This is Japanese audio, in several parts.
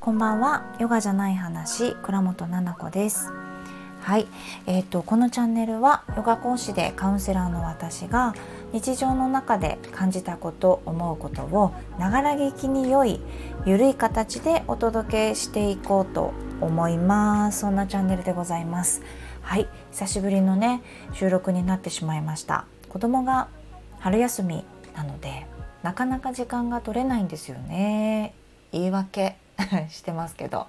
こんばんは。ヨガじゃない話。倉本々子です。はい、えーと、このチャンネルはヨガ講師でカウンセラーの私が日常の中で感じたこと思うことをながら聞きに良いゆるい形でお届けしていこうと思います。そんなチャンネルでございます。はい。久しぶりのね収録になってしまいました。子供が春休みなのでなかなか時間が取れないんですよね。言い訳 してますけど。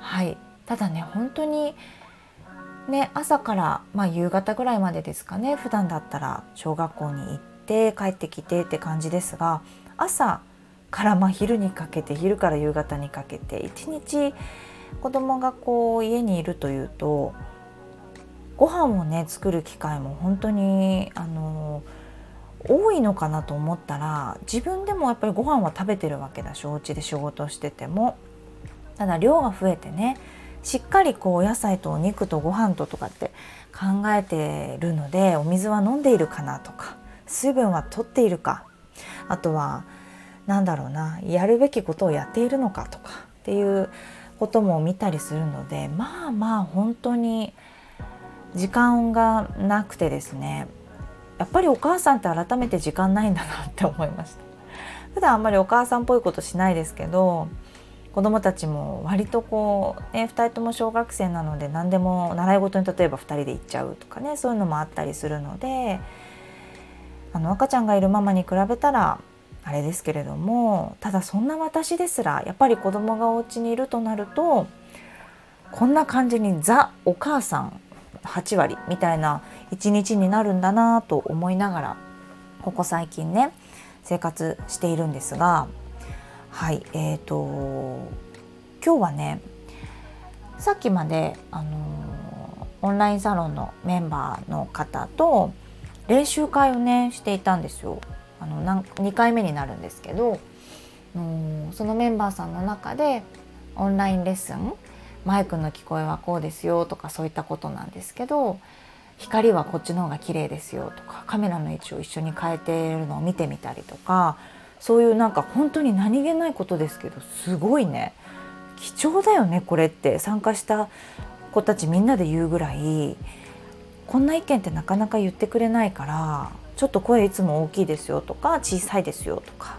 はい。ただね本当にね朝から、まあ、夕方ぐらいまでですかね。普段だったら小学校に行って帰ってきてって感じですが朝からまあ昼にかけて昼から夕方にかけて一日子供がこう家にいるというとご飯をね作る機会も本当にあの多いのかなと思ったら自分でもやっぱりご飯は食べてるわけだしお家で仕事してても。ただ量が増えてねしっかりこうお野菜とお肉とご飯ととかって考えてるのでお水は飲んでいるかなとか水分は取っているか。あとは何だろうなやるべきことをやっているのかとかっていうことも見たりするのでまあまあ本当に時間がなくてですねやっぱりお母さんって改めて時間ないんだなって思いました。普段あんまりお母さんっぽいことしないですけど子どもたちも割とこう、ね、2人とも小学生なので何でも習い事に例えば2人で行っちゃうとかねそういうのもあったりするのであの赤ちゃんがいるママに比べたらあれですけれどもただそんな私ですらやっぱり子供がお家にいるとなるとこんな感じにザお母さん8割みたいな一日になるんだなと思いながらここ最近ね生活しているんですがはいえーと、今日はねさっきまで、あのー、オンラインサロンのメンバーの方と練習会をねしていたんですよ。あの2回目になるんですけど、うん、そのメンバーさんの中でオンラインレッスンマイクの聞こえはこうですよとかそういったことなんですけど光はこっちの方が綺麗ですよとかカメラの位置を一緒に変えているのを見てみたりとかそういうなんか本当に何気ないことですけどすごいね。貴重だよねこれって。参加した子たちみんなで言うぐらいこんな意見ってなかなか言ってくれないからちょっと声いつも大きいですよとか小さいですよとか。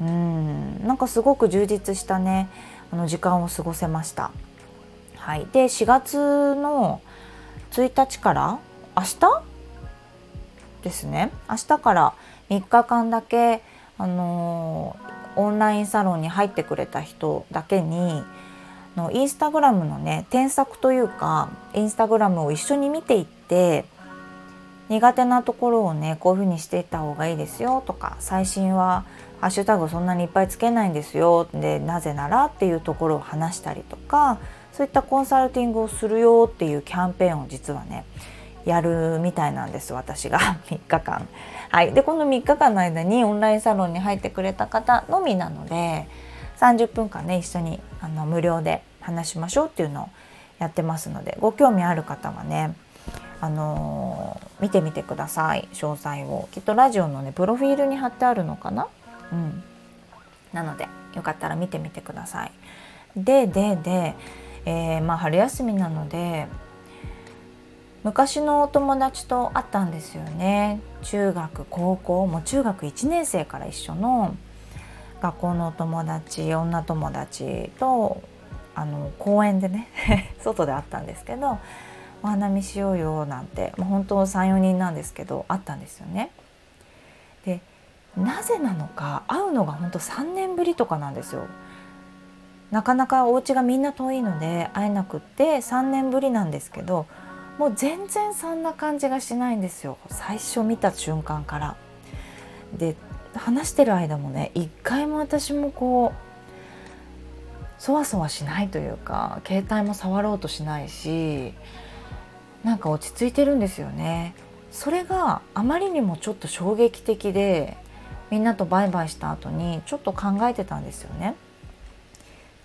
うんなんかすごく充実したね。あの時間を過ごせました。はい、で4月の1日から明日？ですね。明日から3日間だけあのオンラインサロンに入ってくれた人だけにのインスタグラムのね添削というかインスタグラムを一緒に見ていって苦手なところをねこういうふうにしていった方がいいですよとか最新はハッシュタグそんなにいっぱいつけないんですよでなぜなら？っていうところを話したりとかそういったコンサルティングをするよっていうキャンペーンを実はねやるみたいなんです私が。3日間。はい、でこの3日間の間にオンラインサロンに入ってくれた方のみなので30分間ね一緒にあの無料で話しましょうっていうのをやってますのでご興味ある方はねあのー、見てみてください。詳細を。きっとラジオのねプロフィールに貼ってあるのかな？うん。なのでよかったら見てみてください。ででで、えー、まあ春休みなので昔のお友達と会ったんですよね。中学高校もう中学1年生から一緒の学校のお友達女友達とあの公園でね 外で会ったんですけどお花見しようよなんてもう本当34人なんですけど会ったんですよね。でなぜなのか会うのが本当3年ぶりとかなんですよ。なかなかお家がみんな遠いので会えなくって3年ぶりなんですけどもう全然そんな感じがしないんですよ最初見た瞬間から。で話してる間もね一回も私もこうそわそわしないというか携帯も触ろうとしないしなんか落ち着いてるんですよね。それがあまりにもちょっと衝撃的でみんなとバイバイした後にちょっと考えてたんですよね。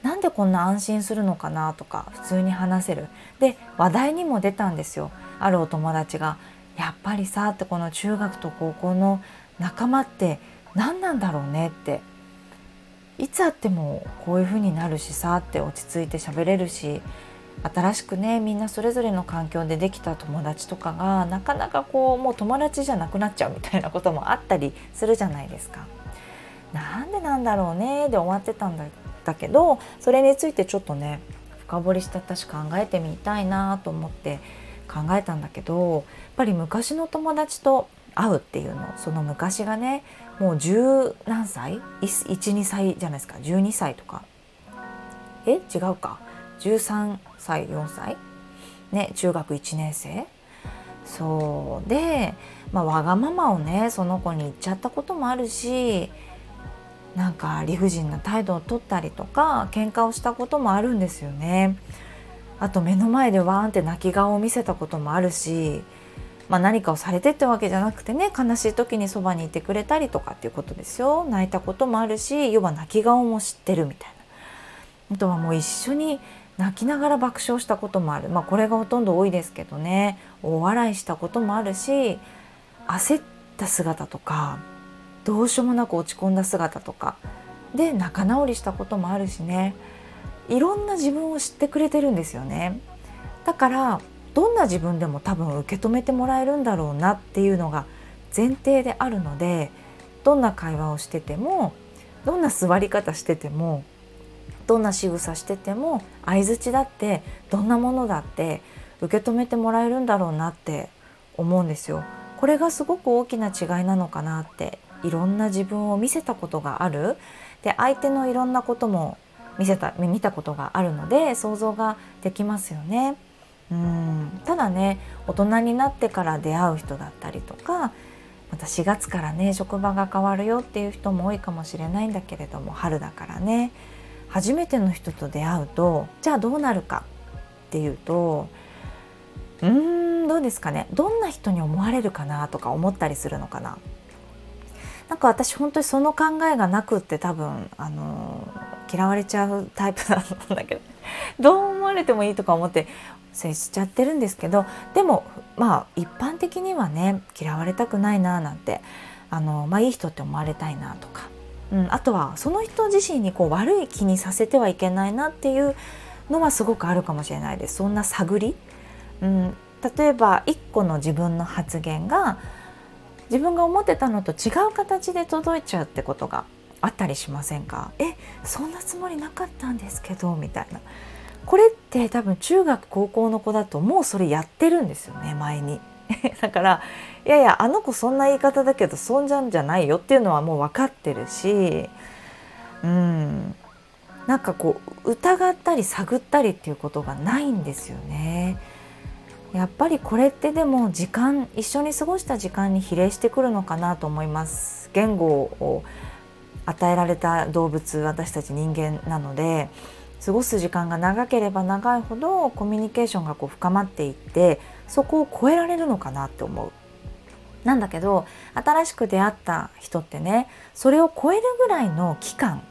なんでこんな安心するのかなとか普通に話せる。で話題にも出たんですよ。あるお友達が「やっぱりさってこの中学と高校の仲間って何なんだろうねって。いつあってもこういう風になるしさって落ち着いて喋れるし新しくねみんなそれぞれの環境でできた友達とかがなかなかこうもう友達じゃなくなっちゃうみたいなこともあったりするじゃないですか。なんでなんだろうねで終わってたんだけどそれについてちょっとね深掘りして私考えてみたいなと思って考えたんだけどやっぱり昔の友達と会うっていうのその昔がねもう十何歳？12歳じゃないですか。12歳とか。え？違うか。13歳4歳。ね中学1年生。そう。で、まあ、わがままをねその子に言っちゃったこともあるしなんか理不尽な態度をとったりとか喧嘩をしたこともあるんですよね。あと目の前でワーンって泣き顔を見せたこともあるし、まあ、何かをされてってわけじゃなくてね悲しい時にそばにいてくれたりとかっていうことですよ。泣いたこともあるし要は泣き顔も知ってるみたいな。あとはもう一緒に泣きながら爆笑したこともある。まあこれがほとんど多いですけどね。大笑いしたこともあるし焦った姿とかどうしようもなく落ち込んだ姿とかで仲直りしたこともあるしね。いろんな自分を知ってくれてるんですよね。だからどんな自分でも多分受け止めてもらえるんだろうなっていうのが前提であるのでどんな会話をしててもどんな座り方しててもどんな仕草してても相づちだってどんなものだって受け止めてもらえるんだろうなって思うんですよ。これがすごく大きな違いなのかなっていろんな自分を見せたことがあるで相手のいろんなことも見せた見たことがあるので想像ができますよね。うんただね大人になってから出会う人だったりとかまた4月からね職場が変わるよっていう人も多いかもしれないんだけれども春だからね初めての人と出会うとじゃあどうなるかっていうとうーんどうですかね。どんな人に思われるかなとか思ったりするのかな。なんか私本当にその考えがなくって多分あの嫌われちゃうタイプなんだけど。どう思われてもいいとか思って接しちゃってるんですけどでもまあ一般的にはね嫌われたくないななんてあの、まあ、いい人って思われたいなとか、うん、あとはその人自身にこう悪い気にさせてはいけないなっていうのはすごくあるかもしれないです。そんな探り、うん、例えば一個の自分の発言が自分が思ってたのと違う形で届いちゃうってことがあったりしませんか？えそんなつもりなかったんですけどみたいな。これって多分中学高校の子だともうそれやってるんですよね前に。だからいやいやあの子そんな言い方だけどそんじゃんじゃないよっていうのはもう分かってるしうんなんかこう疑ったり探ったりっていうことがないんですよね。やっぱりこれってでも時間一緒に過ごした時間に比例してくるのかなと思います言語を与えられた動物私たち人間なので過ごす時間が長ければ長いほどコミュニケーションがこう深まっていってそこを超えられるのかなって思う。なんだけど新しく出会った人ってねそれを超えるぐらいの期間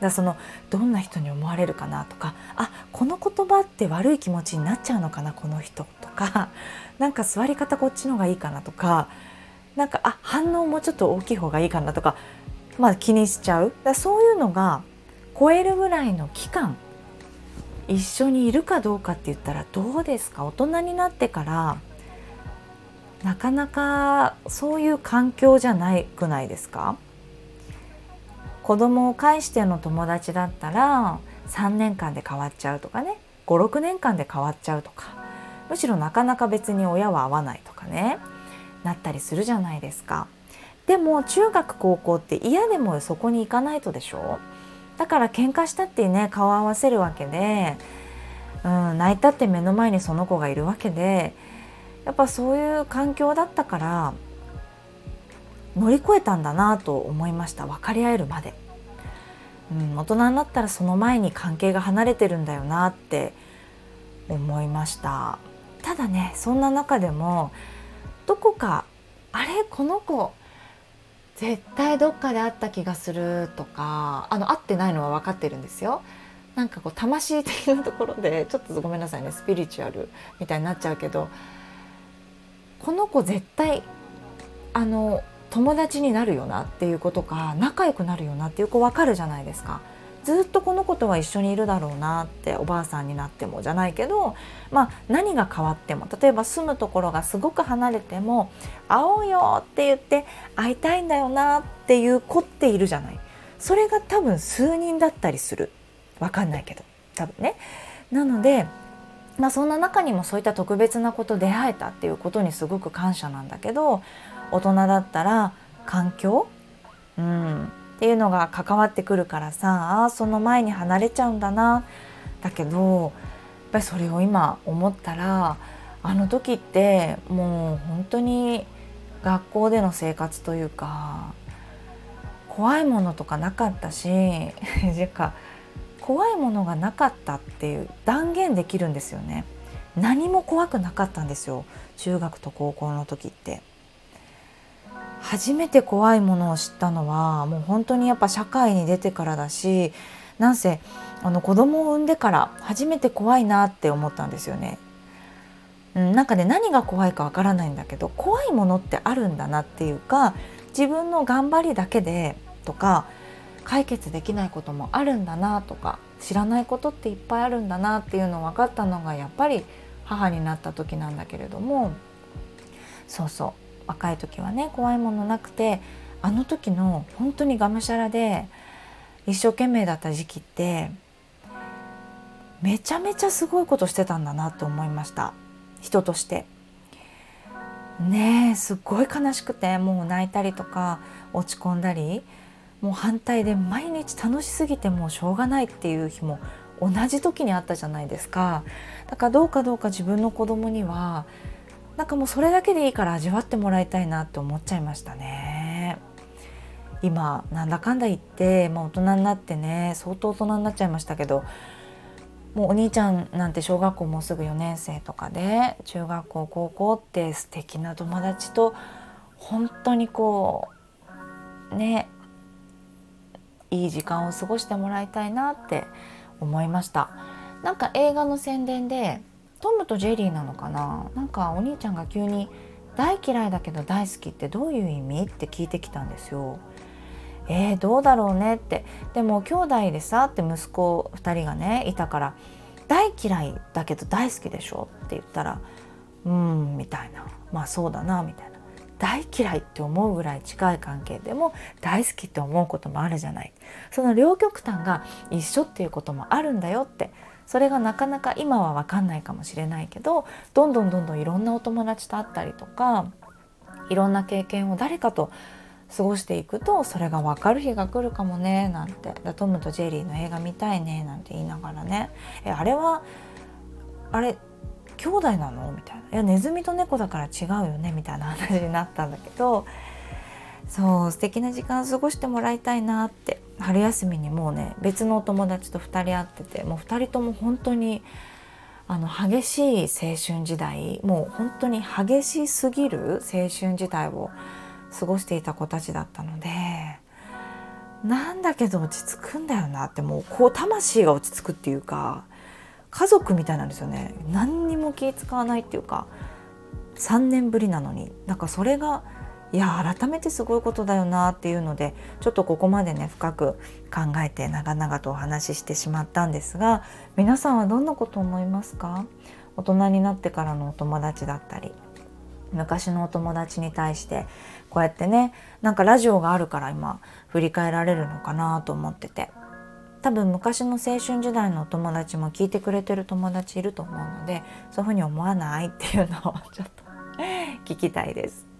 だそのどんな人に思われるかなとかあこの言葉って悪い気持ちになっちゃうのかなこの人とか なんか座り方こっちの方がいいかなとかなんかあ反応もちょっと大きい方がいいかなとか、まあ、気にしちゃうだそういうのが超えるぐらいの期間一緒にいるかどうかって言ったらどうですか？大人になってからなかなかそういう環境じゃないくないですか？子供を介しての友達だったら3年間で変わっちゃうとかね。56年間で変わっちゃうとか。むしろなかなか別に親は会わないとかね。なったりするじゃないですか。でも中学高校って嫌でもそこに行かないとでしょ？だから喧嘩したってね顔合わせるわけで、うん、泣いたって目の前にその子がいるわけでやっぱそういう環境だったから乗り越えたんだなと思いました分かり合えるまで、うん、大人になったらその前に関係が離れてるんだよなって思いました。ただねそんな中でもどこかあれ？この子絶対どっかで会った気がするとかあの会ってないのは分かってるんですよなんかこう魂的なところでちょっとごめんなさいねスピリチュアルみたいになっちゃうけどこの子絶対あの友達になるよなっていうことか仲良くなるよなっていう子分かるじゃないですか。ずっとこの子とは一緒にいるだろうなっておばあさんになってもじゃないけど、まあ、何が変わっても例えば住むところがすごく離れても「会おうよ」って言って会いたいんだよなっていう子っているじゃない。それが多分数人だったりする。分かんないけど。多分ね。なのでまあ、そんな中にもそういった特別なこと出会えたっていうことにすごく感謝なんだけど大人だったら環境、うん、っていうのが関わってくるからさあその前に離れちゃうんだな。だけどやっぱりそれを今思ったらあの時ってもう本当に学校での生活というか怖いものとかなかったし か怖いものがなかったっていう断言できるんですよね。何も怖くなかったんですよ。中学と高校の時って。初めて怖いものを知ったのはもう本当にやっぱ社会に出てからだしなんせあの子供を産んでから初めて怖いなって思ったんですよね。うん、なんかね何が怖いかわからないんだけど怖いものってあるんだなっていうか自分の頑張りだけでとか解決できないこともあるんだなとか知らないことっていっぱいあるんだなっていうのを分かったのがやっぱり母になった時なんだけれどもそうそう若い時はね怖いものなくてあの時の本当にがむしゃらで一生懸命だった時期ってめちゃめちゃすごいことしてたんだなって思いました人として。ねえすっごい悲しくてもう泣いたりとか落ち込んだりもう反対で毎日楽しすぎてもうしょうがないっていう日も同じ時にあったじゃないですかだからどうかどうか自分の子供にはなんかもうそれだけでいいから味わってもらいたいなって思っちゃいましたね。今なんだかんだ言って、まあ、大人になってね相当大人になっちゃいましたけどもうお兄ちゃんなんて小学校もうすぐ4年生とかで中学校高校って素敵な友達と本当にこうねいい時間を過ごしてもらいたいなって思いました。なんか映画の宣伝でトムとジェリーなのかな？なんかお兄ちゃんが急に大嫌いだけど大好きってどういう意味？って聞いてきたんですよ。えー、どうだろうねって。でも兄弟でさって息子2人がねいたから大嫌いだけど大好きでしょ？って言ったらうんみたいな。まあそうだなみたいな大嫌いって思うぐらい近い関係でも大好きって思うこともあるじゃない。その両極端が一緒っていうこともあるんだよってそれがなかなか今は分かんないかもしれないけどどんどんどんどんいろんなお友達と会ったりとかいろんな経験を誰かと過ごしていくとそれが分かる日が来るかもねなんて。トムとジェリーの映画見たいねなんて言いながらね。えあれはあれ兄弟なの？みたいな「いやネズミと猫だから違うよね」みたいな話になったんだけどそう素敵な時間過ごしてもらいたいなって春休みにもうね別のお友達と2人会っててもう2人とも本当にあの激しい青春時代もう本当に激しすぎる青春時代を過ごしていた子たちだったのでなんだけど落ち着くんだよなってもうこう魂が落ち着くっていうか家族みたいなんですよね。何にも気使わないっていうか3年ぶりなのになんかそれがいや改めてすごいことだよなっていうのでちょっとここまでね深く考えて長々とお話ししてしまったんですが皆さんはどんなこと思いますか？大人になってからのお友達だったり昔のお友達に対してこうやってねなんかラジオがあるから今振り返られるのかなと思ってて多分昔の青春時代のお友達も聞いてくれてる友達いると思うのでそういうふうに思わないっていうのをちょっと 聞きたいです。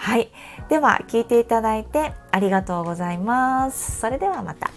はい。では聞いていただいてありがとうございます。それではまた。